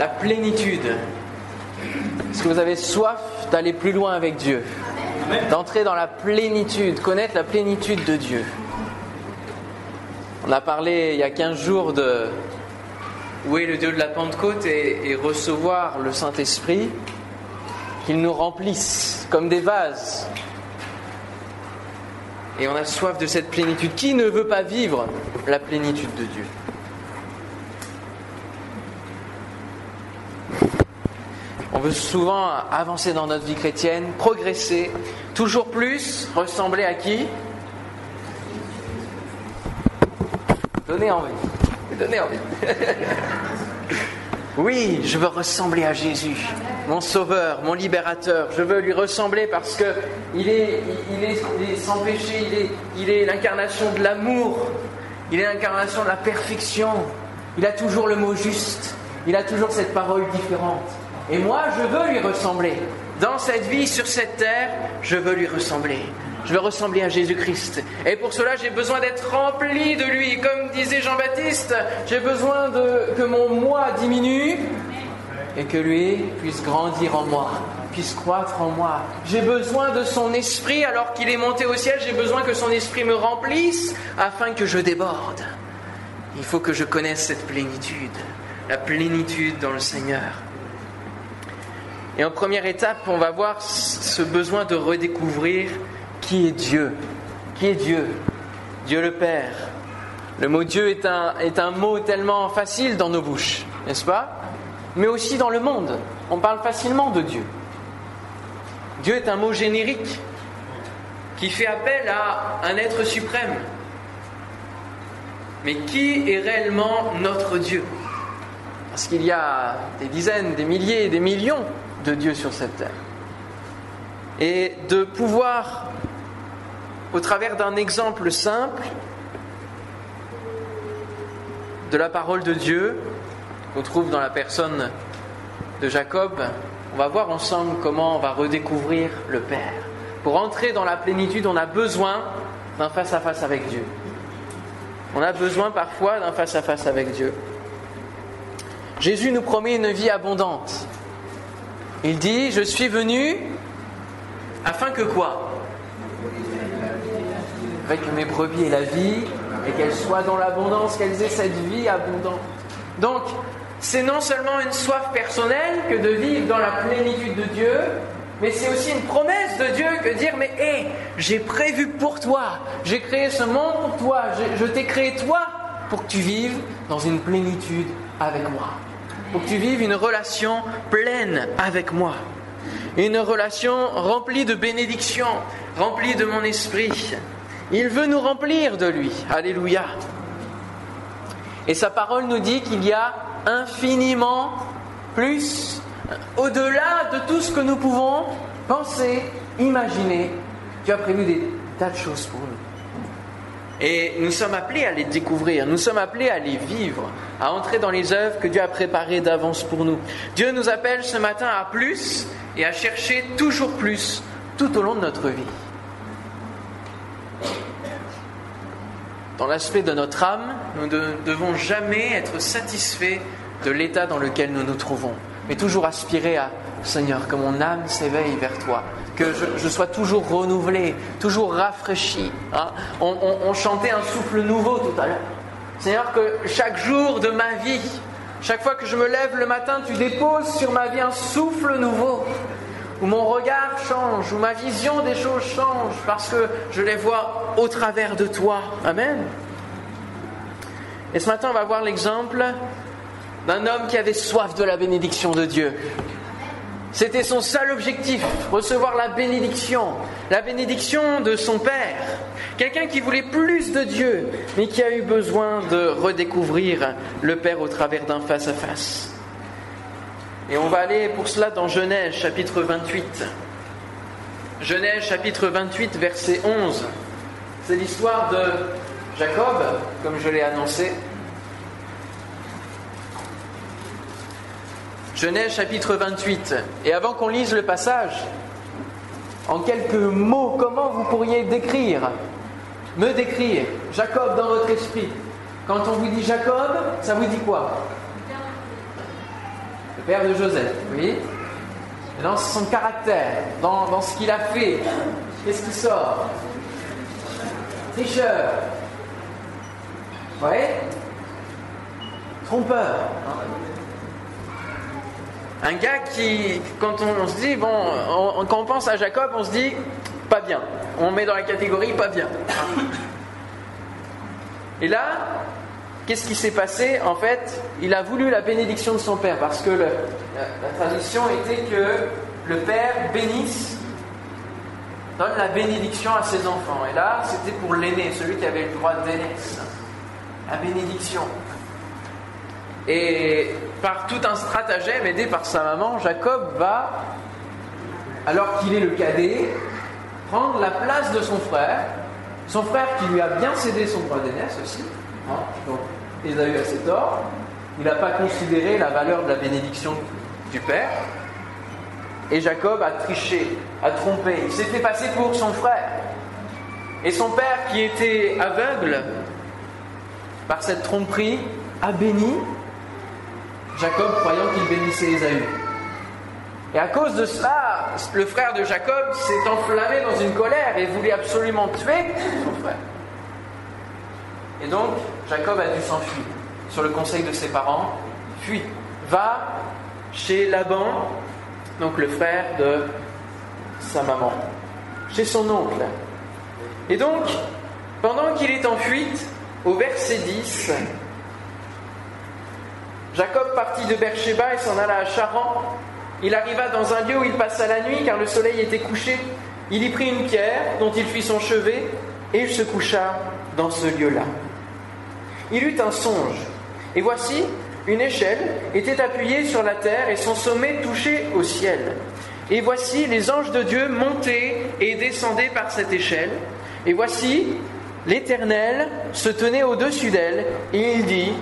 la plénitude. Est-ce que vous avez soif d'aller plus loin avec Dieu D'entrer dans la plénitude, connaître la plénitude de Dieu. On a parlé il y a 15 jours de où est le Dieu de la Pentecôte et, et recevoir le Saint-Esprit, qu'il nous remplisse comme des vases. Et on a soif de cette plénitude. Qui ne veut pas vivre la plénitude de Dieu? On veut souvent avancer dans notre vie chrétienne, progresser, toujours plus, ressembler à qui? Donnez envie. Donnez envie. oui, je veux ressembler à Jésus, mon sauveur, mon libérateur. Je veux lui ressembler parce que il est, sans péché, il est, il est l'incarnation de l'amour, il est l'incarnation de la perfection. Il a toujours le mot juste, il a toujours cette parole différente. Et moi, je veux lui ressembler. Dans cette vie, sur cette terre, je veux lui ressembler. Je veux ressembler à Jésus-Christ. Et pour cela, j'ai besoin d'être rempli de lui. Comme disait Jean-Baptiste, j'ai besoin que mon moi diminue et que lui puisse grandir en moi, puisse croître en moi. J'ai besoin de son esprit alors qu'il est monté au ciel. J'ai besoin que son esprit me remplisse afin que je déborde. Il faut que je connaisse cette plénitude, la plénitude dans le Seigneur. Et en première étape, on va voir ce besoin de redécouvrir qui est Dieu. Qui est Dieu? Dieu le Père. Le mot Dieu est un, est un mot tellement facile dans nos bouches, n'est-ce pas? Mais aussi dans le monde. On parle facilement de Dieu. Dieu est un mot générique qui fait appel à un être suprême. Mais qui est réellement notre Dieu? Parce qu'il y a des dizaines, des milliers, des millions de Dieu sur cette terre. Et de pouvoir, au travers d'un exemple simple de la parole de Dieu, qu'on trouve dans la personne de Jacob, on va voir ensemble comment on va redécouvrir le Père. Pour entrer dans la plénitude, on a besoin d'un face-à-face avec Dieu. On a besoin parfois d'un face-à-face avec Dieu. Jésus nous promet une vie abondante. Il dit, je suis venu afin que quoi? Que mes brebis aient la vie et qu'elles soient dans l'abondance, qu'elles aient cette vie abondante. Donc, c'est non seulement une soif personnelle que de vivre dans la plénitude de Dieu, mais c'est aussi une promesse de Dieu que dire, mais hé, j'ai prévu pour toi, j'ai créé ce monde pour toi, je, je t'ai créé toi pour que tu vives dans une plénitude avec moi pour que tu vives une relation pleine avec moi. Une relation remplie de bénédictions, remplie de mon esprit. Il veut nous remplir de lui. Alléluia. Et sa parole nous dit qu'il y a infiniment plus, au-delà de tout ce que nous pouvons penser, imaginer. Tu as prévu des tas de choses pour nous. Et nous sommes appelés à les découvrir, nous sommes appelés à les vivre, à entrer dans les œuvres que Dieu a préparées d'avance pour nous. Dieu nous appelle ce matin à plus et à chercher toujours plus tout au long de notre vie. Dans l'aspect de notre âme, nous ne devons jamais être satisfaits de l'état dans lequel nous nous trouvons, mais toujours aspirer à Seigneur, que mon âme s'éveille vers toi, que je, sois toujours renouvelé, toujours rafraîchi. Hein. On, on chantait un souffle nouveau tout à l'heure. Seigneur, que chaque jour de ma vie, chaque fois que je me lève le matin, tu déposes sur ma vie un souffle nouveau, où mon regard change, où ma vision des choses change, parce que je les vois au travers de toi. Amen. Et ce matin, on va voir l'exemple d'un homme qui avait soif de la bénédiction de Dieu. C'était son seul objectif, recevoir la bénédiction, la bénédiction de son Père. Quelqu'un qui voulait plus de Dieu, mais qui a eu besoin de redécouvrir le Père au travers d'un face-à-face. Et on va aller pour cela dans Genèse chapitre 28. Genèse chapitre 28 verset 11. C'est l'histoire de Jacob, comme je l'ai annoncé. Genèse chapitre 28. Et avant qu'on lise le passage, en quelques mots, comment vous pourriez décrire, me décrire Jacob dans votre esprit? Quand on vous dit Jacob, ça vous dit quoi? Le père de Joseph, oui. dans son caractère, dans, dans ce qu'il a fait, qu'est-ce qui sort? Tricheur. Voyez? Trompeur. Un gars qui, quand on, se dit, bon, quand on pense à Jacob, on se dit, pas bien. On met dans la catégorie pas bien. Et là, qu'est-ce qui s'est passé? En fait, il a voulu la bénédiction de son père, parce que la, tradition était que le père bénisse, donne la bénédiction à ses enfants. Et là, c'était pour l'aîné, celui qui avait le droit d'aînesse. La bénédiction. Et par tout un stratagème aidé par sa maman, Jacob va, alors qu'il est le cadet, prendre la place de son frère, son frère qui lui a bien cédé son droit d'aînesse aussi. Hein, donc, Ésaü a ses torts. Il n'a pas considéré la valeur de la bénédiction du père. Et Jacob a triché, a trompé. Il s'est fait passer pour son frère. Et son père, qui était aveugle par cette tromperie, a béni Jacob croyant qu'il bénissait Ésaü. Et à cause de cela, le frère de Jacob s'est enflammé dans une colère et voulait absolument tuer son frère. Et donc, Jacob a dû s'enfuir. Sur le conseil de ses parents, fuit. Va chez Laban, donc le frère de sa maman, chez son oncle. Et donc, pendant qu'il est en fuite, au verset 10, Jacob partit de Beersheba et s'en alla à Charan. Il arriva dans un lieu où il passa la nuit car le soleil était couché. Il y prit une pierre dont il fit son chevet et il se coucha dans ce lieu-là. Il eut un songe et voici, une échelle était appuyée sur la terre et son sommet touchait au ciel. Et voici, les anges de Dieu montaient et descendaient par cette échelle. Et voici, l'Éternel se tenait au-dessus d'elle et il dit,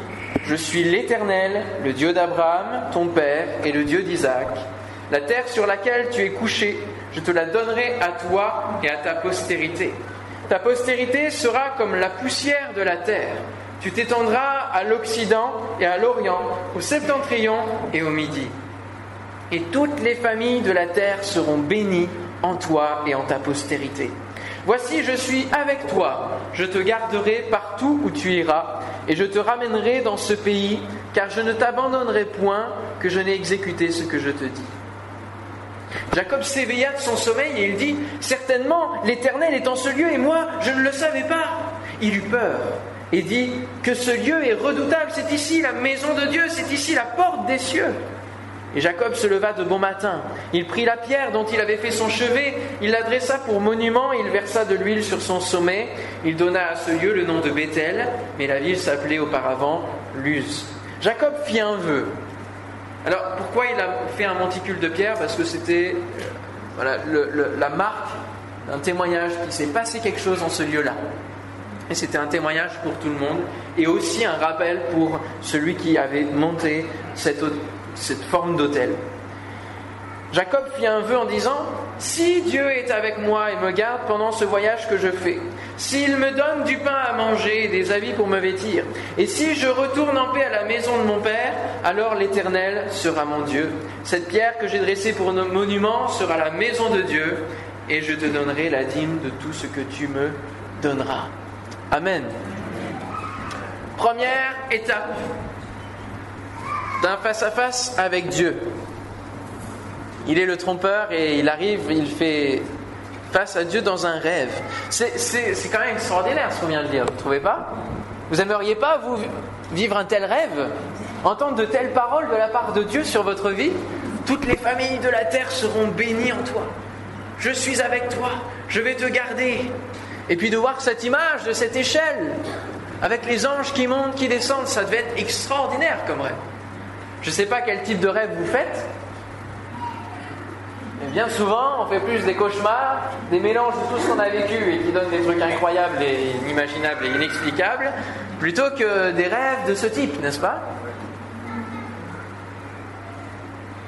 je suis l'Éternel, le Dieu d'Abraham, ton père, et le Dieu d'Isaac. La terre sur laquelle tu es couché, je te la donnerai à toi et à ta postérité. Ta postérité sera comme la poussière de la terre. Tu t'étendras à l'Occident et à l'Orient, au septentrion et au Midi. Et toutes les familles de la terre seront bénies en toi et en ta postérité. Voici, je suis avec toi, je te garderai partout où tu iras, et je te ramènerai dans ce pays, car je ne t'abandonnerai point que je n'ai exécuté ce que je te dis. Jacob s'éveilla de son sommeil et il dit, Certainement, l'Éternel est en ce lieu et moi, je ne le savais pas. Il eut peur et dit, Que ce lieu est redoutable, c'est ici la maison de Dieu, c'est ici la porte des cieux. Et Jacob se leva de bon matin. Il prit la pierre dont il avait fait son chevet, il l'adressa pour monument, il versa de l'huile sur son sommet. Il donna à ce lieu le nom de Bethel, mais la ville s'appelait auparavant Luz. Jacob fit un vœu. Alors pourquoi il a fait un monticule de pierre? Parce que c'était voilà, la marque d'un témoignage qu'il s'est passé quelque chose en ce lieu-là. Et c'était un témoignage pour tout le monde et aussi un rappel pour celui qui avait monté cette, cette forme d'autel. Jacob fit un vœu en disant Si Dieu est avec moi et me garde pendant ce voyage que je fais, s'il me donne du pain à manger et des habits pour me vêtir, et si je retourne en paix à la maison de mon Père, alors l'Éternel sera mon Dieu. Cette pierre que j'ai dressée pour un monument sera la maison de Dieu, et je te donnerai la dîme de tout ce que tu me donneras. Amen. Première étape d'un face-à-face avec Dieu. Il est le trompeur et il arrive, il fait face à Dieu dans un rêve. C'est quand même extraordinaire ce qu'on vient de dire, vous ne trouvez pas? Vous aimeriez pas, vous, vivre un tel rêve? Entendre de telles paroles de la part de Dieu sur votre vie? Toutes les familles de la terre seront bénies en toi. Je suis avec toi, je vais te garder. Et puis de voir cette image de cette échelle, avec les anges qui montent, qui descendent, ça devait être extraordinaire comme rêve. Je ne sais pas quel type de rêve vous faites, mais bien souvent, on fait plus des cauchemars, des mélanges de tout ce qu'on a vécu et qui donnent des trucs incroyables et inimaginables et inexplicables, plutôt que des rêves de ce type, n'est-ce pas?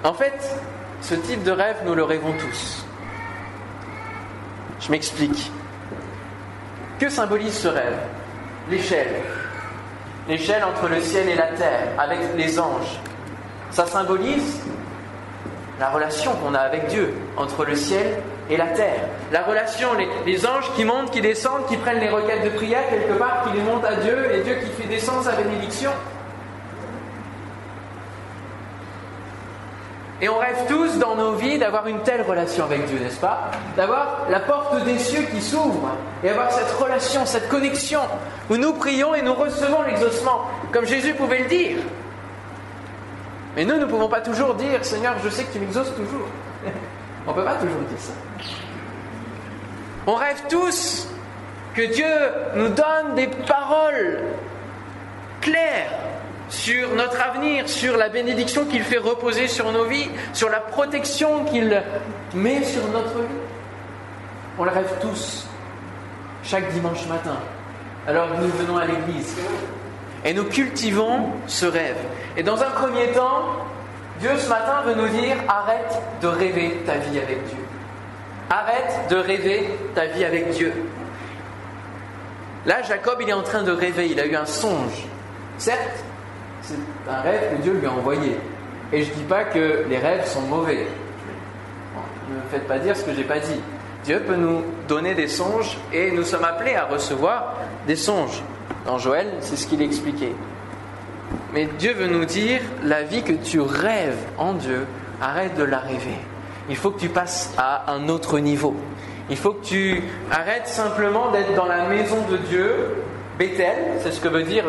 En fait, ce type de rêve, nous le rêvons tous. Je m'explique. Que symbolise ce rêve? L'échelle. L'échelle entre le ciel et la terre, avec les anges. Ça symbolise la relation qu'on a avec Dieu, entre le ciel et la terre. La relation, les, anges qui montent, qui descendent, qui prennent les requêtes de prière quelque part, qui les montent à Dieu, et Dieu qui fait descendre sa bénédiction. Et on rêve tous dans nos vies d'avoir une telle relation avec Dieu, n'est-ce pas? D'avoir la porte des cieux qui s'ouvre et avoir cette relation, cette connexion où nous prions et nous recevons l'exaucement, comme Jésus pouvait le dire. Mais nous, ne pouvons pas toujours dire Seigneur, je sais que tu m'exauces toujours. on ne peut pas toujours dire ça. On rêve tous que Dieu nous donne des paroles claires sur notre avenir, sur la bénédiction qu'il fait reposer sur nos vies, sur la protection qu'il met sur notre vie. On le rêve tous, chaque dimanche matin, alors nous venons à l'église. Et nous cultivons ce rêve. Et dans un premier temps, Dieu ce matin veut nous dire, arrête de rêver ta vie avec Dieu. Arrête de rêver ta vie avec Dieu. Là, Jacob, il est en train de rêver, il a eu un songe. Certes, c'est un rêve que Dieu lui a envoyé. Et je ne dis pas que les rêves sont mauvais. ne me faites pas dire ce que je n'ai pas dit. Dieu peut nous donner des songes et nous sommes appelés à recevoir des songes. Dans Joël, c'est ce qu'il expliquait. Mais Dieu veut nous dire, la vie que tu rêves en Dieu, arrête de la rêver. Il faut que tu passes à un autre niveau. Il faut que tu arrêtes simplement d'être dans la maison de Dieu, Bethel, c'est ce que veut dire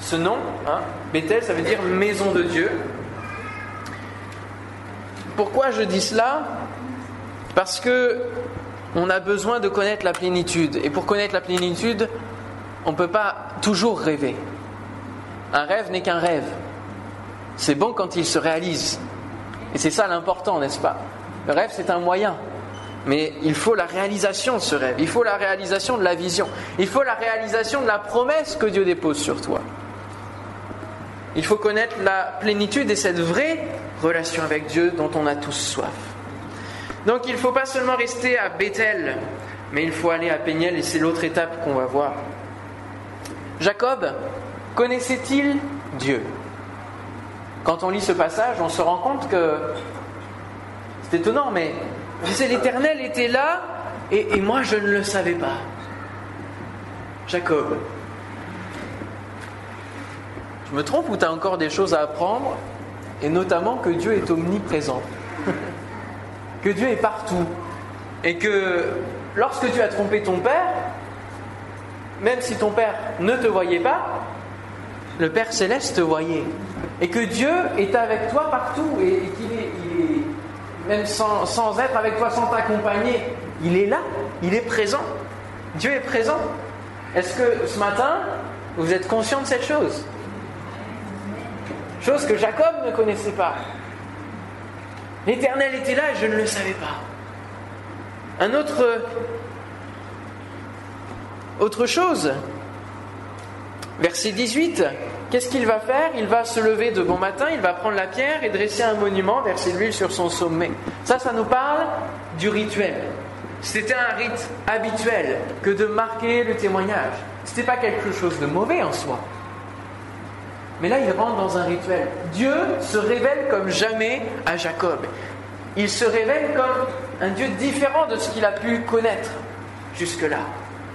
ce nom, hein, Bethel, ça veut dire maison de Dieu. Pourquoi je dis cela? Parce que on a besoin de connaître la plénitude. Et pour connaître la plénitude, on ne peut pas toujours rêver. Un rêve n'est qu'un rêve. C'est bon quand il se réalise. Et c'est ça l'important, n'est-ce pas? Le rêve, c'est un moyen. Mais il faut la réalisation de ce rêve. Il faut la réalisation de la vision. Il faut la réalisation de la promesse que Dieu dépose sur toi. Il faut connaître la plénitude et cette vraie relation avec Dieu dont on a tous soif. Donc il ne faut pas seulement rester à Bethel, mais il faut aller à Péniel et c'est l'autre étape qu'on va voir. Jacob connaissait-il Dieu? Quand on lit ce passage, on se rend compte que c'est étonnant, mais l'Éternel était là et, moi je ne le savais pas. Jacob, je me trompe ou tu as encore des choses à apprendre Et notamment que Dieu est omniprésent? que Dieu est partout. Et que lorsque tu as trompé ton père, même si ton père ne te voyait pas, le Père céleste te voyait. Et que Dieu est avec toi partout. Et, qu'il est, même sans, être avec toi, sans t'accompagner, il est là, il est présent. Dieu est présent. Est-ce que ce matin, vous êtes conscient de cette chose? Chose que Jacob ne connaissait pas. L'Éternel était là et je ne le savais pas. Un autre, autre chose, verset 18, qu'est-ce qu'il va faire? Il va se lever de bon matin, il va prendre la pierre et dresser un monument, verser l'huile sur son sommet. Ça, ça nous parle du rituel. C'était un rite habituel que de marquer le témoignage. Ce n'était pas quelque chose de mauvais en soi. Mais là, il rentre dans un rituel. Dieu se révèle comme jamais à Jacob. Il se révèle comme un Dieu différent de ce qu'il a pu connaître jusque-là.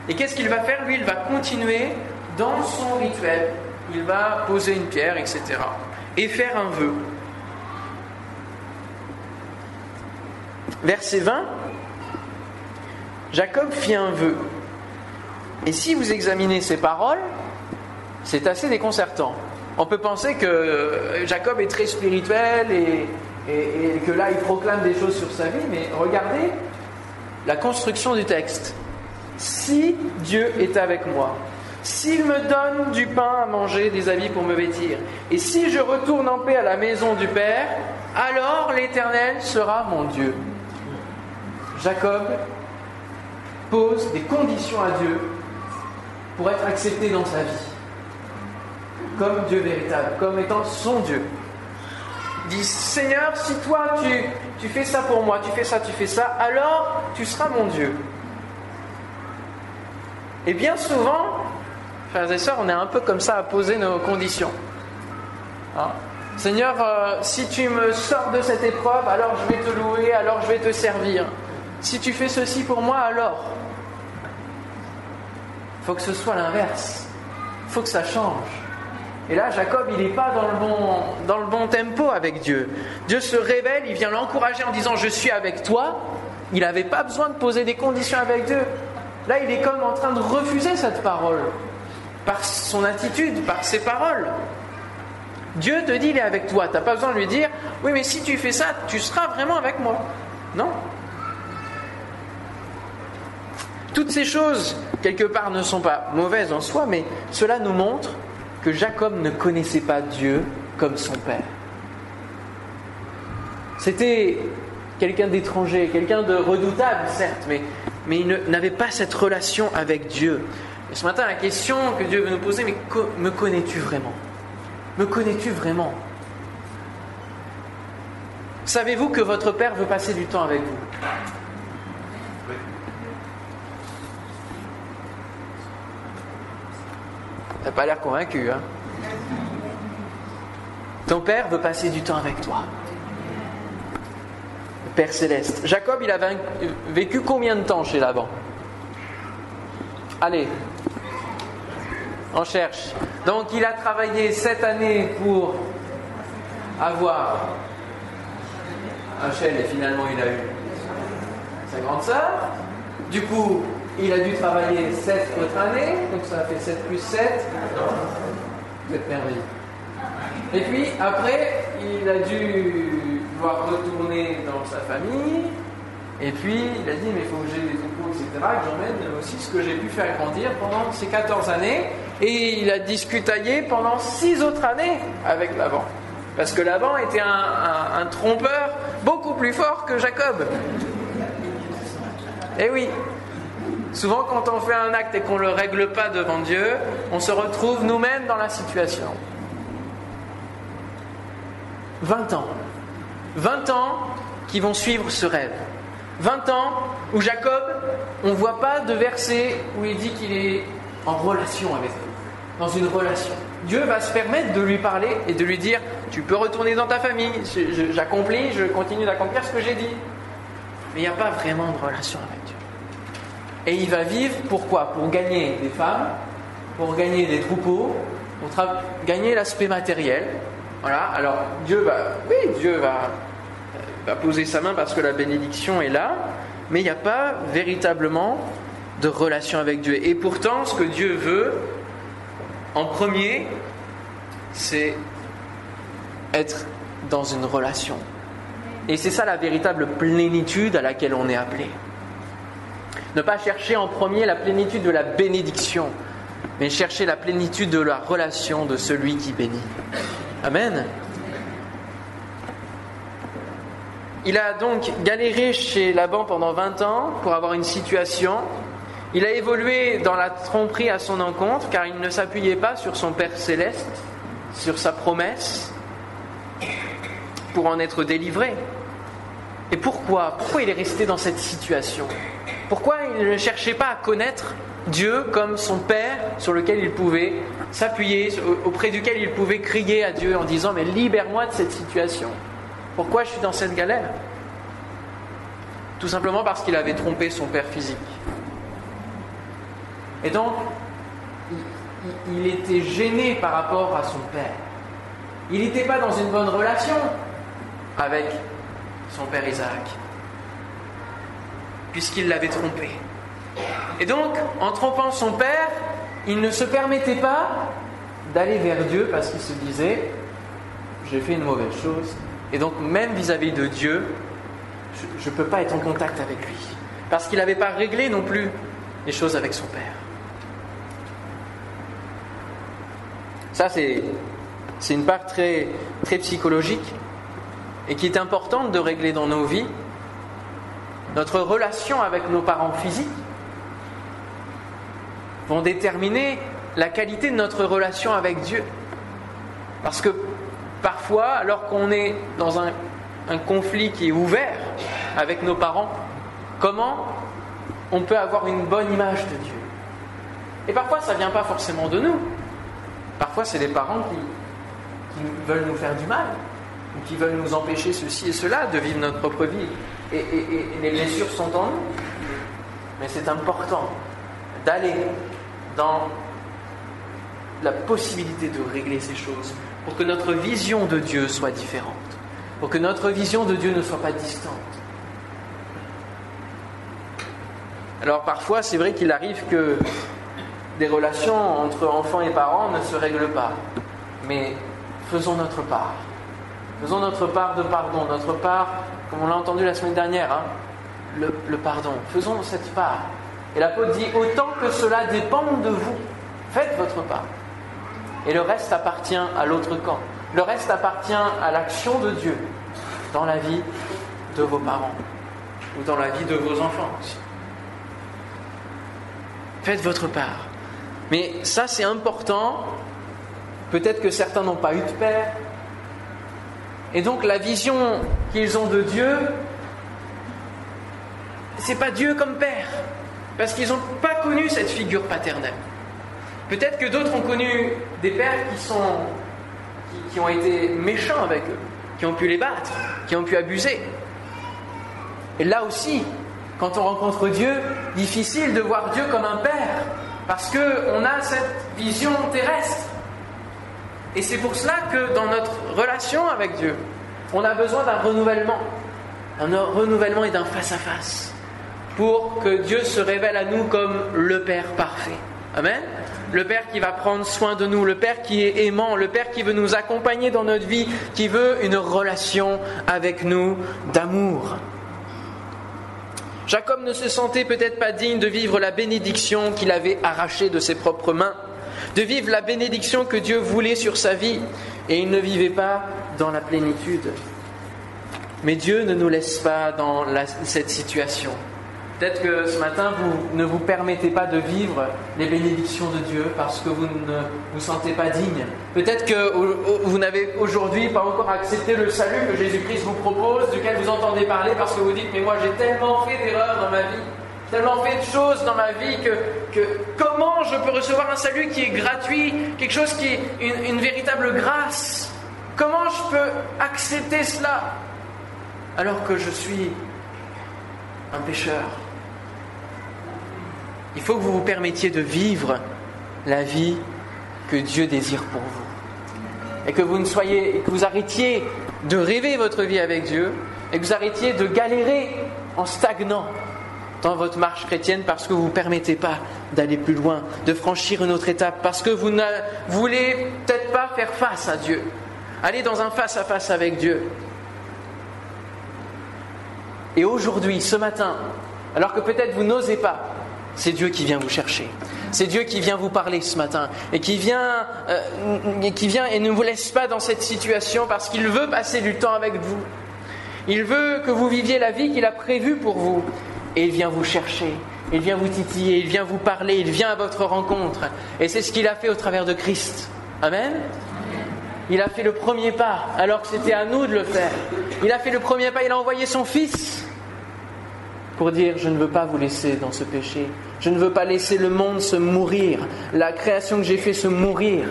Et qu'est-ce qu'il va faire? Lui, il va continuer dans son rituel. Il va poser une pierre, etc. Et faire un vœu. Verset 20. Jacob fit un vœu. Et si vous examinez ces paroles, c'est assez déconcertant. On peut penser que Jacob est très spirituel et, que là il proclame des choses sur sa vie, mais regardez la construction du texte. Si Dieu est avec moi, s'il me donne du pain à manger, des habits pour me vêtir, et si je retourne en paix à la maison du Père, alors l'Éternel sera mon Dieu. Jacob pose des conditions à Dieu pour être accepté dans sa vie comme Dieu véritable, comme étant son Dieu. dit Seigneur, si toi tu, tu fais ça pour moi, tu fais ça, tu fais ça, alors tu seras mon Dieu. Et bien souvent, frères et sœurs, on est un peu comme ça à poser nos conditions. Hein? Seigneur, euh, si tu me sors de cette épreuve, alors je vais te louer, alors je vais te servir. Si tu fais ceci pour moi, alors. Il faut que ce soit l'inverse. Il faut que ça change. Et là, Jacob, il n'est pas dans le, bon, dans le bon tempo avec Dieu. Dieu se révèle, il vient l'encourager en disant Je suis avec toi. Il n'avait pas besoin de poser des conditions avec Dieu. Là, il est comme en train de refuser cette parole par son attitude, par ses paroles. Dieu te dit, il est avec toi. Tu n'as pas besoin de lui dire, oui, mais si tu fais ça, tu seras vraiment avec moi. Non. Toutes ces choses, quelque part, ne sont pas mauvaises en soi, mais cela nous montre que Jacob ne connaissait pas Dieu comme son père. C'était quelqu'un d'étranger, quelqu'un de redoutable, certes, mais, il n'avait pas cette relation avec Dieu. Ce matin, la question que Dieu veut nous poser, mais me connais-tu vraiment? Me connais-tu vraiment? Savez-vous que votre Père veut passer du temps avec vous? T'as pas l'air convaincu, hein Ton Père veut passer du temps avec toi. Père céleste. Jacob, il a vécu combien de temps chez Laban? Allez, on cherche. Donc il a travaillé sept années pour avoir Rachel et finalement il a eu sa grande sœur. Du coup, il a dû travailler sept autres années, donc ça fait 7 plus 7. Vous êtes merveilleux. Et puis après, il a dû devoir retourner dans sa famille. Et puis il a dit, mais il faut que j'ai des troupeaux, etc., que j'emmène aussi ce que j'ai pu faire grandir pendant ces 14 années. Et il a discutaillé pendant 6 autres années avec Laban. Parce que Laban était un, trompeur beaucoup plus fort que Jacob. Eh oui, souvent quand on fait un acte et qu'on ne le règle pas devant Dieu, on se retrouve nous-mêmes dans la situation. 20 ans. 20 ans qui vont suivre ce rêve. 20 ans où Jacob, on ne voit pas de verset où il dit qu'il est en relation avec eux, dans une relation. Dieu va se permettre de lui parler et de lui dire, tu peux retourner dans ta famille, j'accomplis, je continue d'accomplir ce que j'ai dit. Mais il n'y a pas vraiment de relation avec. Et il va vivre pourquoi Pour gagner des femmes, pour gagner des troupeaux, pour gagner l'aspect matériel. Voilà, alors Dieu va, oui, Dieu va va poser sa main parce que la bénédiction est là, mais il n'y a pas véritablement de relation avec Dieu. Et pourtant, ce que Dieu veut, en premier, c'est être dans une relation. Et c'est ça la véritable plénitude à laquelle on est appelé. Ne pas chercher en premier la plénitude de la bénédiction, mais chercher la plénitude de la relation de celui qui bénit. Amen. Il a donc galéré chez Laban pendant 20 ans pour avoir une situation. Il a évolué dans la tromperie à son encontre car il ne s'appuyait pas sur son Père céleste, sur sa promesse, pour en être délivré. Et pourquoi? Pourquoi il est resté dans cette situation? Pourquoi il ne cherchait pas à connaître Dieu comme son Père sur lequel il pouvait s'appuyer, auprès duquel il pouvait crier à Dieu en disant Mais libère-moi de cette situation pourquoi je suis dans cette galère? Tout simplement parce qu'il avait trompé son père physique. Et donc, il, était gêné par rapport à son père. Il n'était pas dans une bonne relation avec son père Isaac, puisqu'il l'avait trompé. Et donc, en trompant son père, il ne se permettait pas d'aller vers Dieu parce qu'il se disait, j'ai fait une mauvaise chose, et donc même vis-à-vis de Dieu, je ne peux pas être en contact avec lui. Parce qu'il n'avait pas réglé non plus les choses avec son Père. Ça, c'est, une part très psychologique et qui est importante de régler dans nos vies. Notre relation avec nos parents physiques vont déterminer la qualité de notre relation avec Dieu. Parce que parfois, alors qu'on est dans un, conflit qui est ouvert avec nos parents, comment on peut avoir une bonne image de Dieu? Et parfois, ça ne vient pas forcément de nous. Parfois, c'est les parents qui qui veulent nous faire du mal, ou qui veulent nous empêcher ceci et cela de vivre notre propre vie. Et, les blessures sont en nous. Mais c'est important d'aller dans la possibilité de régler ces choses pour que notre vision de Dieu soit différente, pour que notre vision de Dieu ne soit pas distante. Alors parfois, c'est vrai qu'il arrive que des relations entre enfants et parents ne se règlent pas, mais faisons notre part. Faisons notre part de pardon, notre part, comme on l'a entendu la semaine dernière, hein, le, le pardon. Faisons cette part. Et l'apôtre dit, autant que cela dépend de vous, faites votre part. Et le reste appartient à l'autre camp. Le reste appartient à l'action de Dieu dans la vie de vos parents ou dans la vie de vos enfants aussi. Faites votre part. Mais ça, c'est important. Peut-être que certains n'ont pas eu de père. Et donc, la vision qu'ils ont de Dieu, c'est pas Dieu comme père. Parce qu'ils n'ont pas connu cette figure paternelle. Peut-être que d'autres ont connu des pères qui, sont, qui, ont été méchants avec eux, qui ont pu les battre, qui ont pu abuser. Et là aussi, quand on rencontre Dieu, difficile de voir Dieu comme un père, parce qu'on a cette vision terrestre. Et c'est pour cela que dans notre relation avec Dieu, on a besoin d'un renouvellement, un renouvellement et d'un face-à-face, pour que Dieu se révèle à nous comme le Père parfait. Amen le Père qui va prendre soin de nous, le Père qui est aimant, le Père qui veut nous accompagner dans notre vie, qui veut une relation avec nous d'amour. Jacob ne se sentait peut-être pas digne de vivre la bénédiction qu'il avait arrachée de ses propres mains, de vivre la bénédiction que Dieu voulait sur sa vie, et il ne vivait pas dans la plénitude. Mais Dieu ne nous laisse pas dans cette situation. Peut-être que ce matin, vous ne vous permettez pas de vivre les bénédictions de Dieu parce que vous ne vous sentez pas digne. Peut-être que vous n'avez aujourd'hui pas encore accepté le salut que Jésus-Christ vous propose, duquel vous entendez parler parce que vous dites, mais moi j'ai tellement fait d'erreurs dans ma vie, tellement fait de choses dans ma vie que, que, comment je peux recevoir un salut qui est gratuit, quelque chose qui est une, une véritable grâce? Comment je peux accepter cela alors que je suis un pécheur? Il faut que vous vous permettiez de vivre la vie que Dieu désire pour vous. Et que vous ne soyez, que vous arrêtiez de rêver votre vie avec Dieu et que vous arrêtiez de galérer en stagnant dans votre marche chrétienne parce que vous ne permettez pas d'aller plus loin, de franchir une autre étape, parce que vous ne voulez peut-être pas faire face à Dieu. Aller dans un face à -face avec Dieu. Et aujourd'hui, ce matin, alors que peut-être vous n'osez pas, c'est Dieu qui vient vous chercher. C'est Dieu qui vient vous parler ce matin et qui vient, euh, et qui vient et ne vous laisse pas dans cette situation parce qu'il veut passer du temps avec vous. Il veut que vous viviez la vie qu'il a prévue pour vous et il vient vous chercher. Il vient vous titiller, il vient vous parler, il vient à votre rencontre. Et c'est ce qu'il a fait au travers de Christ. Amen. Il a fait le premier pas alors que c'était à nous de le faire. Il a fait le premier pas, il a envoyé son Fils pour dire je ne veux pas vous laisser dans ce péché, je ne veux pas laisser le monde se mourir, la création que j'ai fait se mourir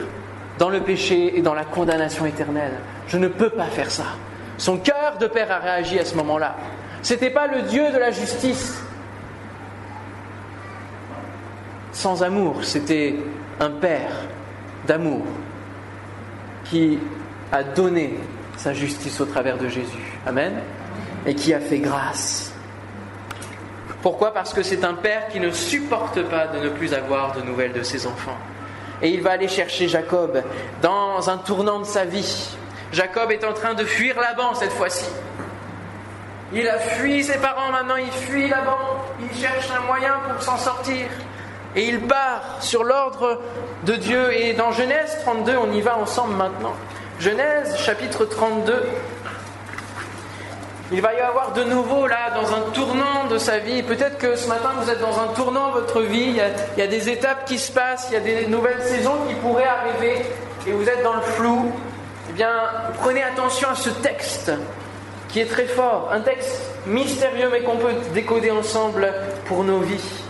dans le péché et dans la condamnation éternelle. Je ne peux pas faire ça. Son cœur de père a réagi à ce moment-là. C'était pas le Dieu de la justice sans amour, c'était un père d'amour qui a donné sa justice au travers de Jésus. Amen. Et qui a fait grâce pourquoi? Parce que c'est un père qui ne supporte pas de ne plus avoir de nouvelles de ses enfants. Et il va aller chercher Jacob dans un tournant de sa vie. Jacob est en train de fuir Laban cette fois-ci. Il a fui ses parents, maintenant il fuit Laban. Il cherche un moyen pour s'en sortir. Et il part sur l'ordre de Dieu. Et dans Genèse 32, on y va ensemble maintenant. Genèse chapitre 32. Il va y avoir de nouveau là, dans un tournant de sa vie, peut-être que ce matin vous êtes dans un tournant de votre vie, il y, a, il y, a, des étapes qui se passent, il y a des nouvelles saisons qui pourraient arriver, et vous êtes dans le flou, eh bien prenez attention à ce texte qui est très fort, un texte mystérieux mais qu'on peut décoder ensemble pour nos vies.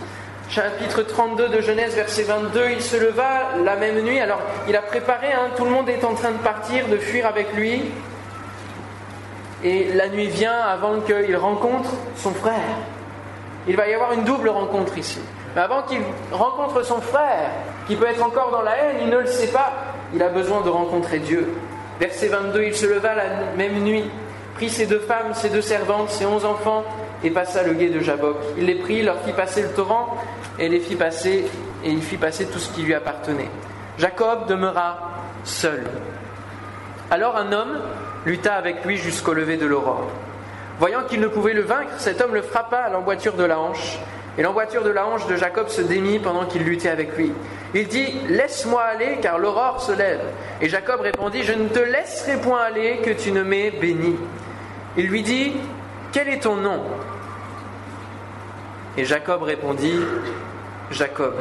chapitre 32 de Genèse, verset 22, il se leva la même nuit. Alors, il a préparé, hein, tout le monde est en train de partir, de fuir avec lui. Et la nuit vient avant qu'il rencontre son frère. Il va y avoir une double rencontre ici. Mais avant qu'il rencontre son frère, qui peut être encore dans la haine, il ne le sait pas, il a besoin de rencontrer Dieu. Verset 22, il se leva la même nuit, prit ses deux femmes, ses deux servantes, ses onze enfants, et passa le guet de Jabok. Il les prit, leur fit passer le torrent, et les fit passer, et il fit passer tout ce qui lui appartenait. Jacob demeura seul. Alors un homme lutta avec lui jusqu'au lever de l'aurore. Voyant qu'il ne pouvait le vaincre, cet homme le frappa à l'emboîture de la hanche, et l'emboîture de la hanche de Jacob se démit pendant qu'il luttait avec lui. Il dit Laisse-moi aller, car l'aurore se lève. Et Jacob répondit Je ne te laisserai point aller, que tu ne m'aies béni. Il lui dit Quel est ton nom? Et Jacob répondit Jacob.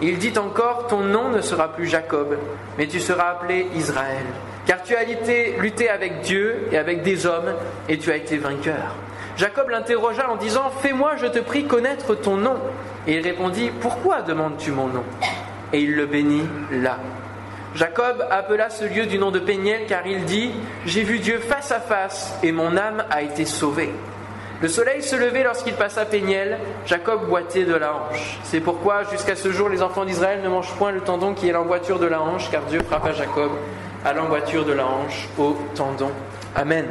Il dit encore Ton nom ne sera plus Jacob, mais tu seras appelé Israël, car tu as lutté avec Dieu et avec des hommes, et tu as été vainqueur. Jacob l'interrogea en disant Fais-moi, je te prie, connaître ton nom. Et il répondit Pourquoi demandes-tu mon nom? Et il le bénit là. Jacob appela ce lieu du nom de Péniel car il dit J'ai vu Dieu face à face et mon âme a été sauvée. Le soleil se levait lorsqu'il passa Péniel, Jacob boitait de la hanche. C'est pourquoi jusqu'à ce jour les enfants d'Israël ne mangent point le tendon qui est l'emboîture de la hanche, car Dieu frappa Jacob à l'emboîture de la hanche, au tendon. Amen.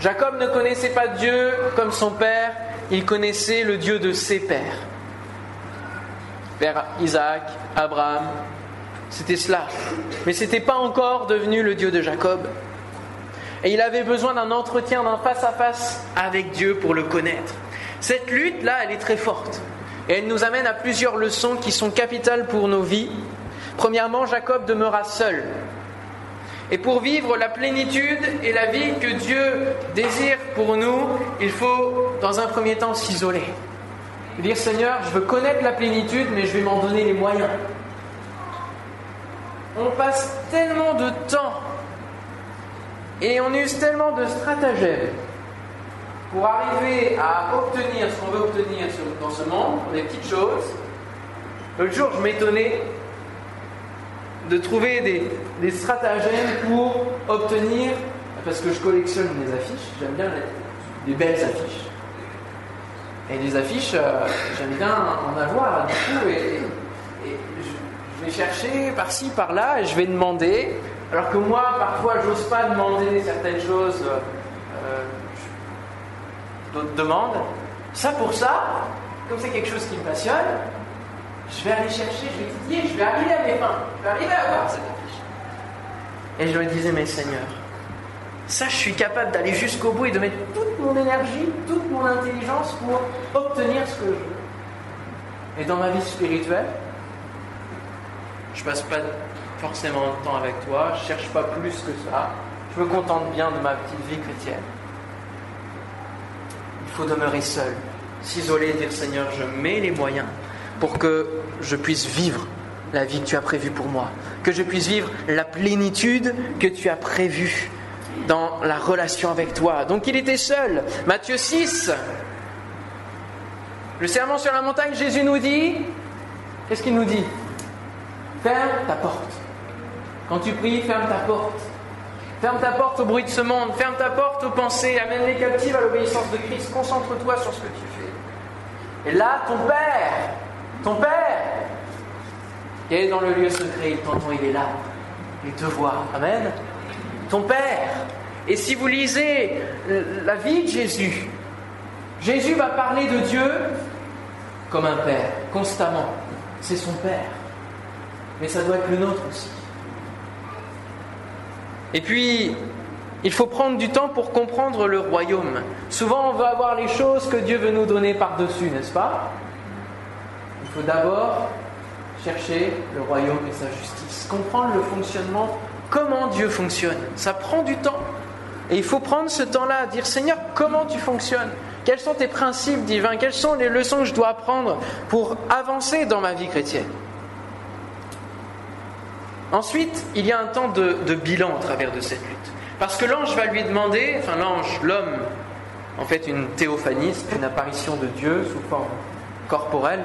Jacob ne connaissait pas Dieu comme son père, il connaissait le Dieu de ses pères. Père Isaac, Abraham, c'était cela. Mais ce n'était pas encore devenu le Dieu de Jacob. Et il avait besoin d'un entretien, d'un face-à-face avec Dieu pour le connaître. Cette lutte-là, elle est très forte. Et elle nous amène à plusieurs leçons qui sont capitales pour nos vies. Premièrement, Jacob demeura seul. Et pour vivre la plénitude et la vie que Dieu désire pour nous, il faut dans un premier temps s'isoler. Dire Seigneur, je veux connaître la plénitude, mais je vais m'en donner les moyens. On passe tellement de temps et on use tellement de stratagèmes pour arriver à obtenir ce qu'on veut obtenir dans ce monde, des petites choses. L'autre jour, je m'étonnais de trouver des, stratagèmes pour obtenir, parce que je collectionne les affiches, j'aime bien les, belles affiches. Et les affiches, euh, j'aime bien en avoir, du coup, et, chercher par-ci, par-là, et je vais demander, alors que moi, parfois, j'ose pas demander certaines choses, euh, euh, d'autres demandent. Ça pour ça, comme c'est quelque chose qui me passionne, je vais aller chercher, je vais étudier, je vais arriver à mes fins, je vais arriver à avoir cette affiche. Et je me disais, mais Seigneur, ça, je suis capable d'aller jusqu'au bout et de mettre toute mon énergie, toute mon intelligence pour obtenir ce que je veux. Et dans ma vie spirituelle, je passe pas forcément de temps avec toi, je cherche pas plus que ça, je me contente bien de ma petite vie chrétienne. Il faut demeurer seul, s'isoler et dire Seigneur, je mets les moyens pour que je puisse vivre la vie que tu as prévue pour moi, que je puisse vivre la plénitude que tu as prévue dans la relation avec toi. Donc il était seul. Matthieu 6, le serment sur la montagne, Jésus nous dit, qu'est-ce qu'il nous dit? Ferme ta porte. Quand tu pries, ferme ta porte. Ferme ta porte au bruit de ce monde, ferme ta porte aux pensées, amène les captives à l'obéissance de Christ, concentre-toi sur ce que tu fais. Et là, ton Père ton Père qui est dans le lieu secret, il t'entend, il est là. Il te voit. Amen. Ton Père. Et si vous lisez la vie de Jésus, Jésus va parler de Dieu comme un Père, constamment. C'est son Père. Mais ça doit être le nôtre aussi. Et puis, il faut prendre du temps pour comprendre le royaume. Souvent, on veut avoir les choses que Dieu veut nous donner par-dessus, n'est-ce pas? Faut d'abord chercher le royaume et sa justice, comprendre le fonctionnement, comment Dieu fonctionne. Ça prend du temps. Et il faut prendre ce temps-là à dire Seigneur, comment tu fonctionnes? Quels sont tes principes divins? Quelles sont les leçons que je dois apprendre pour avancer dans ma vie chrétienne? Ensuite, il y a un temps de, bilan au travers de cette lutte. Parce que l'ange va lui demander, enfin l'ange, l'homme, en fait une théophanie, une apparition de Dieu sous forme corporelle,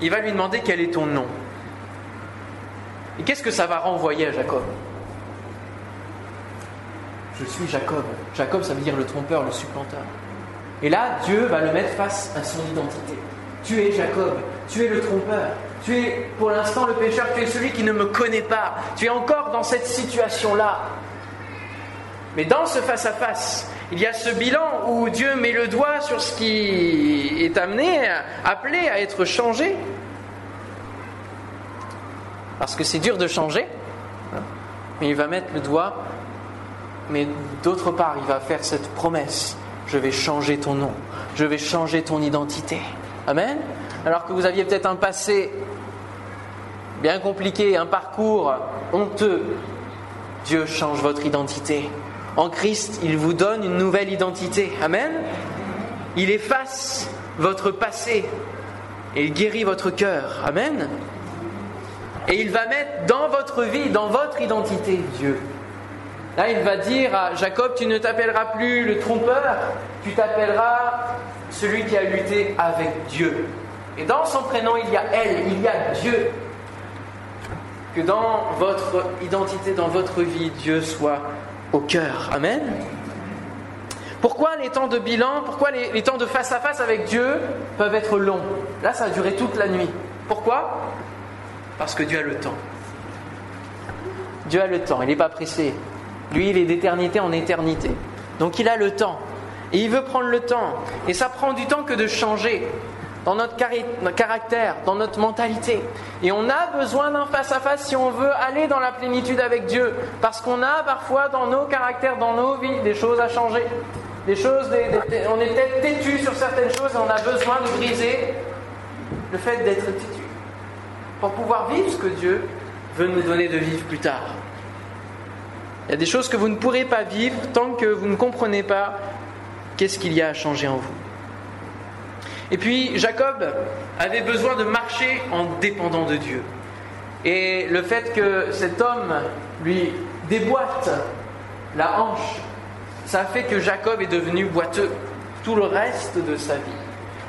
il va lui demander quel est ton nom. Et qu'est-ce que ça va renvoyer à Jacob? Je suis Jacob. Jacob, ça veut dire le trompeur, le supplanteur. Et là, Dieu va le mettre face à son identité. Tu es Jacob, tu es le trompeur, tu es pour l'instant le pécheur, tu es celui qui ne me connaît pas, tu es encore dans cette situation-là. Mais dans ce face-à-face, il y a ce bilan où Dieu met le doigt sur ce qui est amené, appelé à être changé. Parce que c'est dur de changer, mais il va mettre le doigt, mais d'autre part, il va faire cette promesse. Je vais changer ton nom, je vais changer ton identité. Amen. Alors que vous aviez peut-être un passé bien compliqué, un parcours honteux, Dieu change votre identité. En Christ, il vous donne une nouvelle identité. Amen. Il efface votre passé et il guérit votre cœur. Amen. Et il va mettre dans votre vie, dans votre identité, Dieu. Là, il va dire à Jacob, tu ne t'appelleras plus le trompeur, tu t'appelleras celui qui a lutté avec Dieu. Et dans son prénom, il y a elle, il y a Dieu. Que dans votre identité, dans votre vie, Dieu soit au cœur. Amen. Pourquoi les temps de bilan, pourquoi les, temps de face à face avec Dieu peuvent être longs? Là, ça a duré toute la nuit. Pourquoi? Parce que Dieu a le temps. Dieu a le temps, il n'est pas pressé. Lui, il est d'éternité en éternité. Donc il a le temps. Et il veut prendre le temps. Et ça prend du temps que de changer dans notre caractère, dans notre mentalité. Et on a besoin d'un face-à-face si on veut aller dans la plénitude avec Dieu. Parce qu'on a parfois dans nos caractères, dans nos vies, des choses à changer. Des choses, on est peut-être têtu sur certaines choses et on a besoin de briser le fait d'être têtu. Pour pouvoir vivre ce que Dieu veut nous donner de vivre plus tard. Il y a des choses que vous ne pourrez pas vivre tant que vous ne comprenez pas qu'est-ce qu'il y a à changer en vous. Et puis Jacob avait besoin de marcher en dépendant de Dieu. Et le fait que cet homme lui déboîte la hanche, ça fait que Jacob est devenu boiteux tout le reste de sa vie.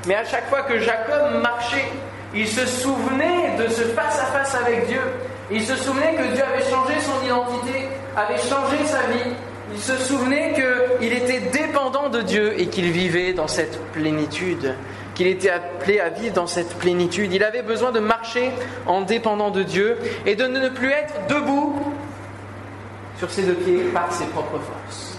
Mais à chaque fois que Jacob marchait, il se souvenait de ce face-à-face avec Dieu. Il se souvenait que Dieu avait changé son identité, avait changé sa vie. Il se souvenait qu'il était dépendant de Dieu et qu'il vivait dans cette plénitude, qu'il était appelé à vivre dans cette plénitude. Il avait besoin de marcher en dépendant de Dieu et de ne plus être debout sur ses deux pieds par ses propres forces.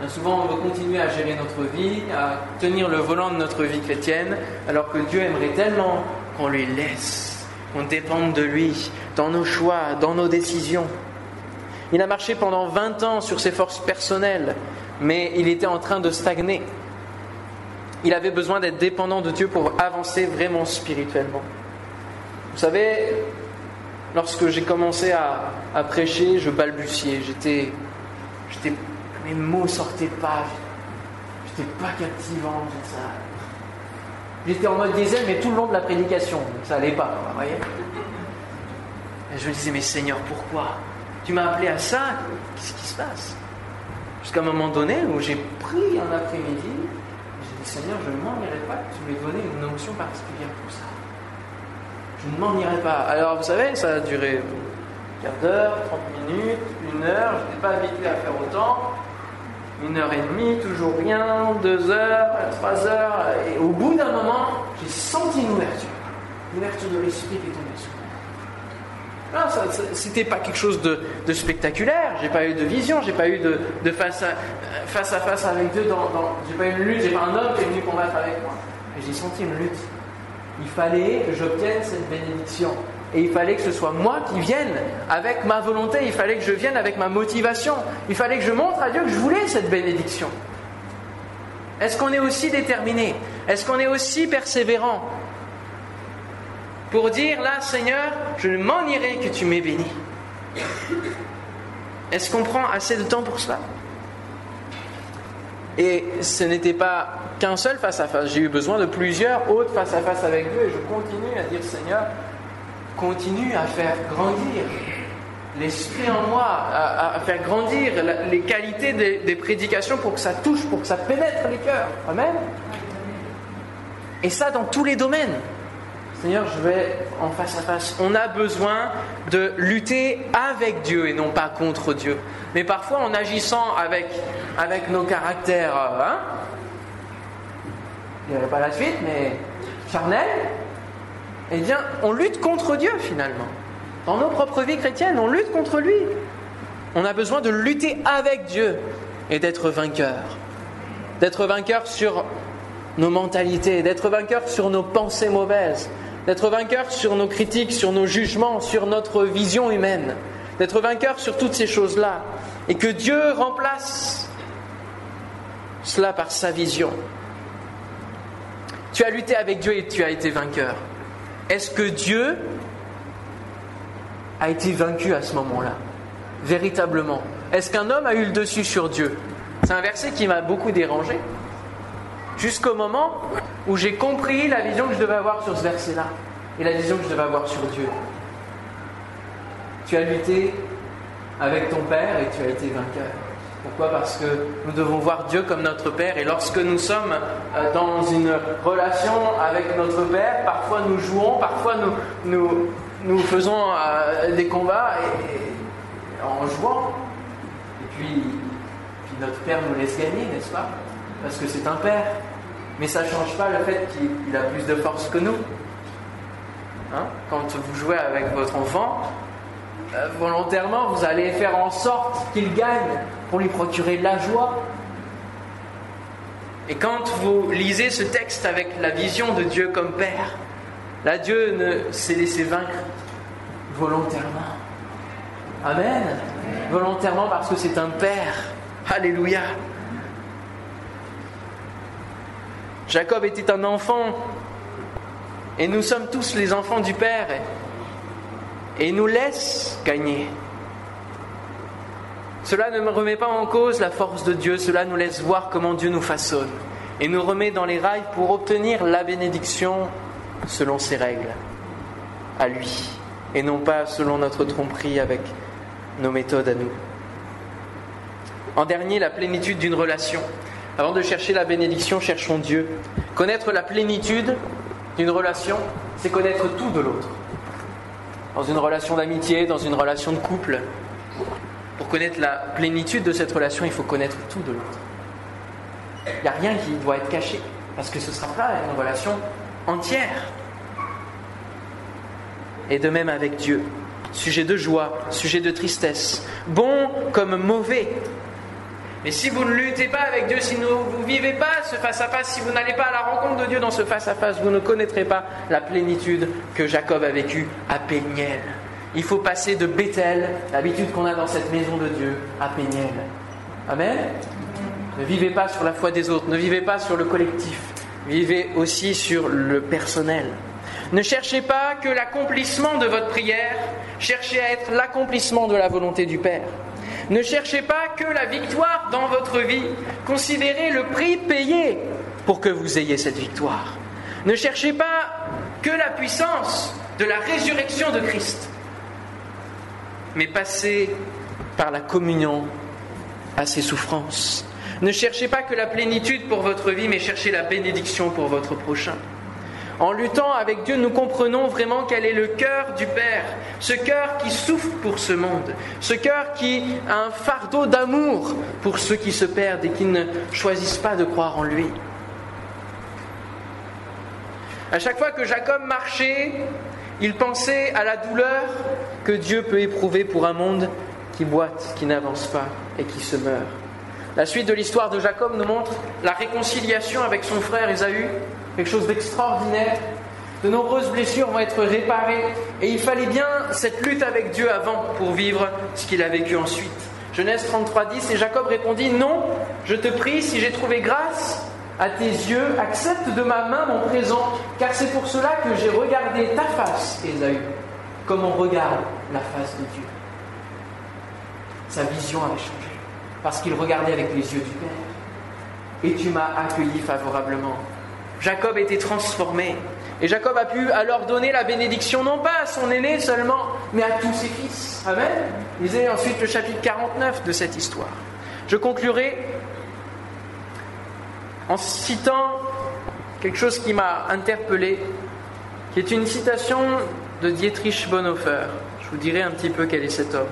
Bien souvent, on veut continuer à gérer notre vie, à tenir le volant de notre vie chrétienne, alors que Dieu aimerait tellement qu'on lui laisse, qu'on dépende de lui, dans nos choix, dans nos décisions. Il a marché pendant 20 ans sur ses forces personnelles, mais il était en train de stagner. Il avait besoin d'être dépendant de Dieu pour avancer vraiment spirituellement. Vous savez, lorsque j'ai commencé à, prêcher, je balbutiais. J'étais, mes mots sortaient pas. J'étais pas captivant. J'étais en mode diesel, mais tout le long de la prédication, ça allait pas. Vous voyez et je me disais, mais Seigneur, pourquoi? Tu m'as appelé à ça? Qu'est-ce qui se passe? Jusqu'à un moment donné où j'ai pris un après-midi, Seigneur, je ne m'en irai pas tu m'aies donné une onction particulière pour ça. Je ne m'en irai pas. Alors, vous savez, ça a duré un quart d'heure, 30 minutes, une heure, je n'étais pas habitué à faire autant. Une heure et demie, toujours rien, deux heures, trois heures, et au bout d'un moment, j'ai senti une ouverture. Une ouverture de l'esprit qui est tombée sur c'était pas quelque chose de, spectaculaire. J'ai pas eu de vision, j'ai pas eu de, face, à, face, à, face avec Dieu. Dans, j'ai pas eu une lutte, j'ai pas un homme qui est venu combattre avec moi. j'ai senti une lutte. Il fallait que j'obtienne cette bénédiction. Et il fallait que ce soit moi qui vienne avec ma volonté. Il fallait que je vienne avec ma motivation. Il fallait que je montre à Dieu que je voulais cette bénédiction. Est-ce qu'on est aussi déterminé? Est-ce qu'on est aussi persévérant? Pour dire là, Seigneur, je ne m'en irai que tu m'aies béni. Est-ce qu'on prend assez de temps pour cela? Et ce n'était pas qu'un seul face-à-face, j'ai eu besoin de plusieurs autres face-à-face avec Dieu et je continue à dire Seigneur, continue à faire grandir l'esprit en moi, à, faire grandir les qualités des, des prédications pour que ça touche, pour que ça pénètre les cœurs. Amen. Et ça dans tous les domaines. Seigneur, je vais en face à face. On a besoin de lutter avec Dieu et non pas contre Dieu. Mais parfois, en agissant avec, nos caractères, euh, hein, je dirais pas la suite, mais charnels, eh bien, on lutte contre Dieu finalement. Dans nos propres vies chrétiennes, on lutte contre lui. On a besoin de lutter avec Dieu et d'être vainqueur. D'être vainqueur sur nos mentalités, d'être vainqueur sur nos pensées mauvaises, d'être vainqueur sur nos critiques, sur nos jugements, sur notre vision humaine, d'être vainqueur sur toutes ces choses-là, et que Dieu remplace cela par sa vision. Tu as lutté avec Dieu et tu as été vainqueur. Est-ce que Dieu a été vaincu à ce moment-là? Véritablement. Est-ce qu'un homme a eu le dessus sur Dieu? C'est un verset qui m'a beaucoup dérangé jusqu'au moment où j'ai compris la vision que je devais avoir sur ce verset-là et la vision que je devais avoir sur Dieu. Tu as lutté avec ton Père et tu as été vainqueur. Pourquoi? Parce que nous devons voir Dieu comme notre Père et lorsque nous sommes euh, dans une relation avec notre Père, parfois nous jouons, parfois nous, nous, faisons euh, des combats en jouant. Et puis notre Père nous laisse gagner, n'est-ce pas? Parce que c'est un père. Mais ça ne change pas le fait qu'il a plus de force que nous. Hein? Quand vous jouez avec votre enfant, euh, volontairement, vous allez faire en sorte qu'il gagne pour lui procurer de la joie. Et quand vous lisez ce texte avec la vision de Dieu comme Père, là Dieu ne s'est laissé vaincre volontairement. Amen. Volontairement parce que c'est un Père. Alléluia. Jacob était un enfant et nous sommes tous les enfants du Père et nous laisse gagner. Cela ne me remet pas en cause la force de Dieu, cela nous laisse voir comment Dieu nous façonne et nous remet dans les rails pour obtenir la bénédiction selon ses règles, à lui, et non pas selon notre tromperie avec nos méthodes à nous. En dernier, la plénitude d'une relation. Avant de chercher la bénédiction, cherchons Dieu. Connaître la plénitude d'une relation, c'est connaître tout de l'autre. Dans une relation d'amitié, dans une relation de couple, pour connaître la plénitude de cette relation, il faut connaître tout de l'autre. Il n'y a rien qui doit être caché, parce que ce sera pas une relation entière. Et de même avec Dieu. Sujet de joie, sujet de tristesse, bon comme mauvais, mais si vous ne luttez pas avec Dieu, si vous ne vivez pas ce face-à-face, si vous n'allez pas à la rencontre de Dieu dans ce face-à-face, vous ne connaîtrez pas la plénitude que Jacob a vécue à Péniel. Il faut passer de Bethel, l'habitude qu'on a dans cette maison de Dieu, à Péniel. Amen? Ne vivez pas sur la foi des autres, ne vivez pas sur le collectif, vivez aussi sur le personnel. Ne cherchez pas que l'accomplissement de votre prière, cherchez à être l'accomplissement de la volonté du Père. Ne cherchez pas que la victoire dans votre vie. Considérez le prix payé pour que vous ayez cette victoire. Ne cherchez pas que la puissance de la résurrection de Christ, mais passez par la communion à ses souffrances. Ne cherchez pas que la plénitude pour votre vie, mais cherchez la bénédiction pour votre prochain. En luttant avec Dieu, nous comprenons vraiment quel est le cœur du Père, ce cœur qui souffre pour ce monde, ce cœur qui a un fardeau d'amour pour ceux qui se perdent et qui ne choisissent pas de croire en lui. À chaque fois que Jacob marchait, il pensait à la douleur que Dieu peut éprouver pour un monde qui boite, qui n'avance pas et qui se meurt. La suite de l'histoire de Jacob nous montre la réconciliation avec son frère Ésaü, quelque chose d'extraordinaire. De nombreuses blessures vont être réparées et il fallait bien cette lutte avec Dieu avant pour vivre ce qu'il a vécu ensuite. Genèse 33, 10 et Jacob répondit Non, je te prie, si j'ai trouvé grâce à tes yeux, accepte de ma main mon présent, car c'est pour cela que j'ai regardé ta face, Ésaü, comme on regarde la face de Dieu. Sa vision avait changé, parce qu'il regardait avec les yeux du Père. Et tu m'as accueilli favorablement. Jacob était transformé. Et Jacob a pu alors donner la bénédiction non pas à son aîné seulement, mais à tous ses fils. Amen. Lisez ensuite le chapitre 49 de cette histoire. Je conclurai en citant quelque chose qui m'a interpellé, qui est une citation de Dietrich Bonhoeffer. Je vous dirai un petit peu quel est cet homme.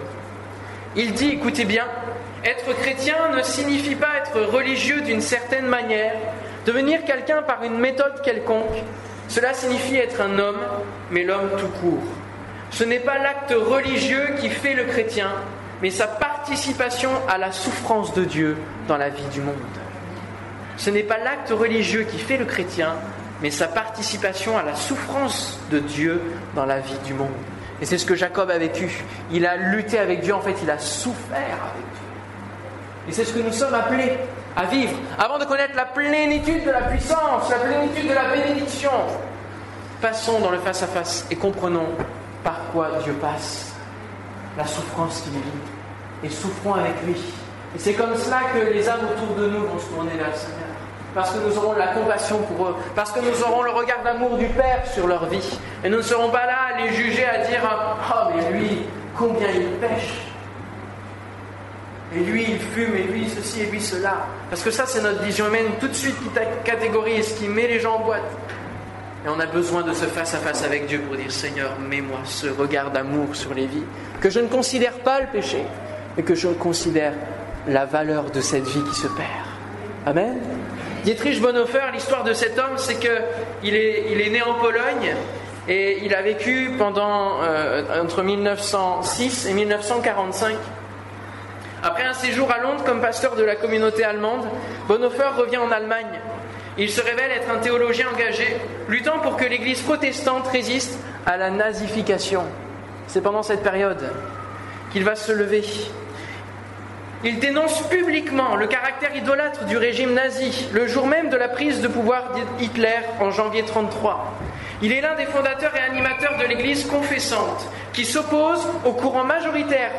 Il dit, écoutez bien, être chrétien ne signifie pas être religieux d'une certaine manière, devenir quelqu'un par une méthode quelconque. Cela signifie être un homme, mais l'homme tout court. Ce n'est pas l'acte religieux qui fait le chrétien, mais sa participation à la souffrance de Dieu dans la vie du monde. Ce n'est pas l'acte religieux qui fait le chrétien, mais sa participation à la souffrance de Dieu dans la vie du monde. Et c'est ce que Jacob a vécu. Il a lutté avec Dieu, en fait, il a souffert avec Dieu. Et c'est ce que nous sommes appelés à vivre. Avant de connaître la plénitude de la puissance, la plénitude de la bénédiction, passons dans le face-à-face et comprenons par quoi Dieu passe, la souffrance qu'il vit, et souffrons avec lui. Et c'est comme cela que les âmes autour de nous vont se tourner vers le Seigneur. Parce que nous aurons de la compassion pour eux, parce que nous aurons le regard d'amour du Père sur leur vie. Et nous ne serons pas là à les juger, à dire Oh, mais lui, combien il pêche et lui, il fume, et lui, ceci, et lui, cela. Parce que ça, c'est notre vision humaine tout de suite qui catégorise, qui met les gens en boîte. Et on a besoin de ce face-à-face avec Dieu pour dire Seigneur, mets-moi ce regard d'amour sur les vies, que je ne considère pas le péché, mais que je considère la valeur de cette vie qui se perd. Amen. Dietrich Bonhoeffer, l'histoire de cet homme, c'est qu'il est, il est né en Pologne et il a vécu pendant euh, entre 1906 et 1945 après un séjour à Londres comme pasteur de la communauté allemande, Bonhoeffer revient en Allemagne. Il se révèle être un théologien engagé, luttant pour que l'Église protestante résiste à la nazification. C'est pendant cette période qu'il va se lever. Il dénonce publiquement le caractère idolâtre du régime nazi, le jour même de la prise de pouvoir d'Hitler en janvier 1933. Il est l'un des fondateurs et animateurs de l'Église confessante, qui s'oppose au courant majoritaire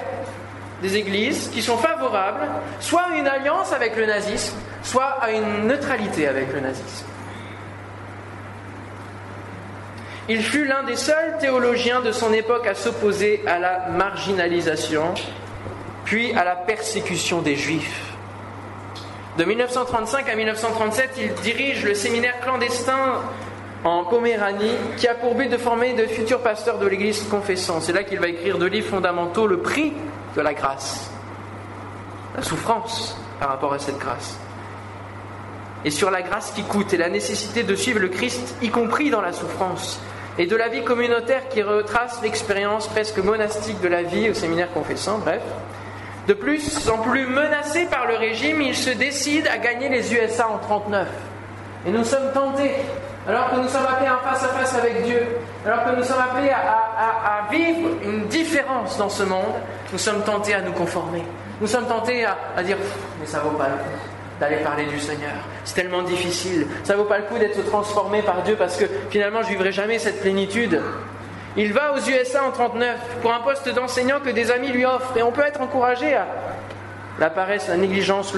des églises qui sont favorables soit à une alliance avec le nazisme, soit à une neutralité avec le nazisme. Il fut l'un des seuls théologiens de son époque à s'opposer à la marginalisation, puis à la persécution des juifs. De 1935 à 1937, il dirige le séminaire clandestin en Poméranie qui a pour but de former de futurs pasteurs de l'Église confessant. C'est là qu'il va écrire deux livres fondamentaux, Le prix de la grâce, la souffrance par rapport à cette grâce, et sur la grâce qui coûte et la nécessité de suivre le Christ, y compris dans la souffrance, et de la vie communautaire qui retrace l'expérience presque monastique de la vie au séminaire confessant, bref. De plus, en plus menacé par le régime, il se décide à gagner les USA en 1939. Et nous sommes tentés alors que nous sommes appelés en face à face avec Dieu, alors que nous sommes appelés à, vivre une différence dans ce monde, nous sommes tentés à nous conformer. Nous sommes tentés à, dire mais ça vaut pas le coup d'aller parler du Seigneur. C'est tellement difficile. Ça vaut pas le coup d'être transformé par Dieu parce que finalement je vivrai jamais cette plénitude. Il va aux USA en 39 pour un poste d'enseignant que des amis lui offrent et on peut être encouragé à la paresse, la négligence,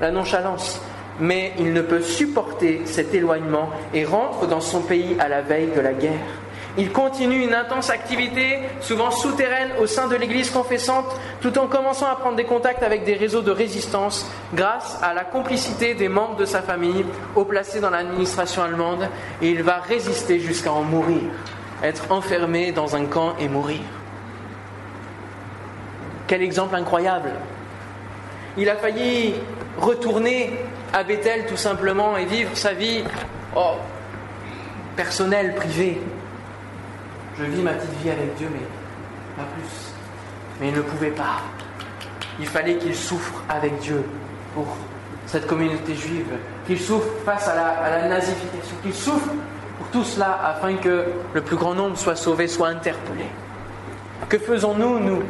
la nonchalance mais il ne peut supporter cet éloignement et rentre dans son pays à la veille de la guerre. Il continue une intense activité, souvent souterraine, au sein de l'Église confessante, tout en commençant à prendre des contacts avec des réseaux de résistance grâce à la complicité des membres de sa famille, haut placés dans l'administration allemande, et il va résister jusqu'à en mourir, être enfermé dans un camp et mourir. Quel exemple incroyable Il a failli retourner à Bethel tout simplement et vivre sa vie oh, personnelle, privée. Je vis ma petite vie avec Dieu, mais pas plus. Mais il ne pouvait pas. Il fallait qu'il souffre avec Dieu pour cette communauté juive, qu'il souffre face à la, nazification, qu'il souffre pour tout cela afin que le plus grand nombre soit sauvé, soit interpellé. Que faisons-nous, nous?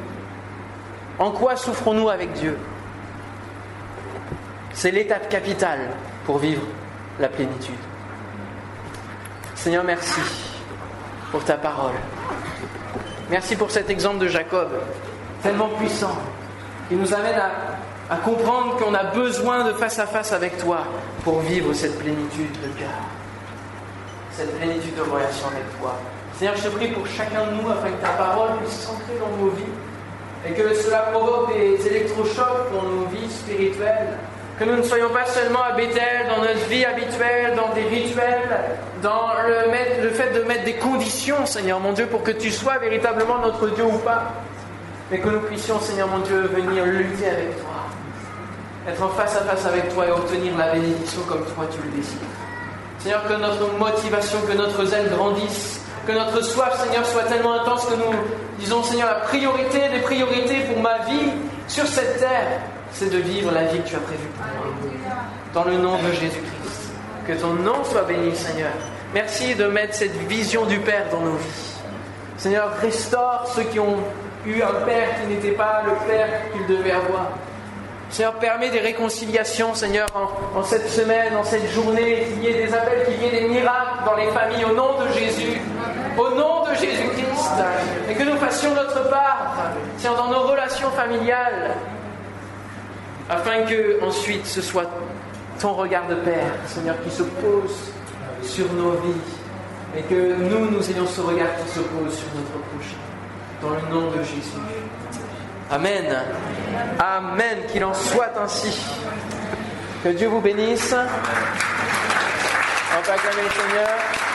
En quoi souffrons-nous avec Dieu? C'est l'étape capitale pour vivre la plénitude. Seigneur, merci pour ta parole. Merci pour cet exemple de Jacob, tellement puissant, qui nous amène à, comprendre qu'on a besoin de face à face avec toi pour vivre cette plénitude de cœur, cette plénitude de relation avec toi. Seigneur, je te prie pour chacun de nous afin que ta parole puisse s'ancrer dans nos vies et que cela provoque des électrochocs dans nos vies spirituelles Que nous ne soyons pas seulement à Bethel, dans notre vie habituelle, dans des rituels, dans le, fait de mettre des conditions, Seigneur mon Dieu, pour que tu sois véritablement notre Dieu ou pas. Mais que nous puissions, Seigneur mon Dieu, venir lutter avec toi. Être face à face avec toi et obtenir la bénédiction comme toi tu le désires. Seigneur, que notre motivation, que notre zèle grandisse, que notre soif, Seigneur, soit tellement intense que nous disons, Seigneur, la priorité des priorités pour ma vie sur cette terre, c'est de vivre la vie que tu as prévue pour moi. Dans le nom de Jésus-Christ. Que ton nom soit béni, Seigneur. Merci de mettre cette vision du Père dans nos vies. Seigneur, restaure ceux qui ont eu un Père qui n'était pas le Père qu'ils devaient avoir. Seigneur, permets des réconciliations, Seigneur, en, cette semaine, en cette journée, qu'il y ait des appels, qu'il y ait des miracles dans les familles, au nom de Jésus, au nom de Jésus-Christ, et que nous fassions notre part, Seigneur, dans nos relations familiales, afin que ensuite ce soit ton regard de Père, Seigneur, qui se pose sur nos vies, et que nous, nous ayons ce regard qui se pose sur notre prochain, dans le nom de Jésus. Amen. Amen. Qu'il en soit ainsi. Que Dieu vous bénisse. On peut Seigneur.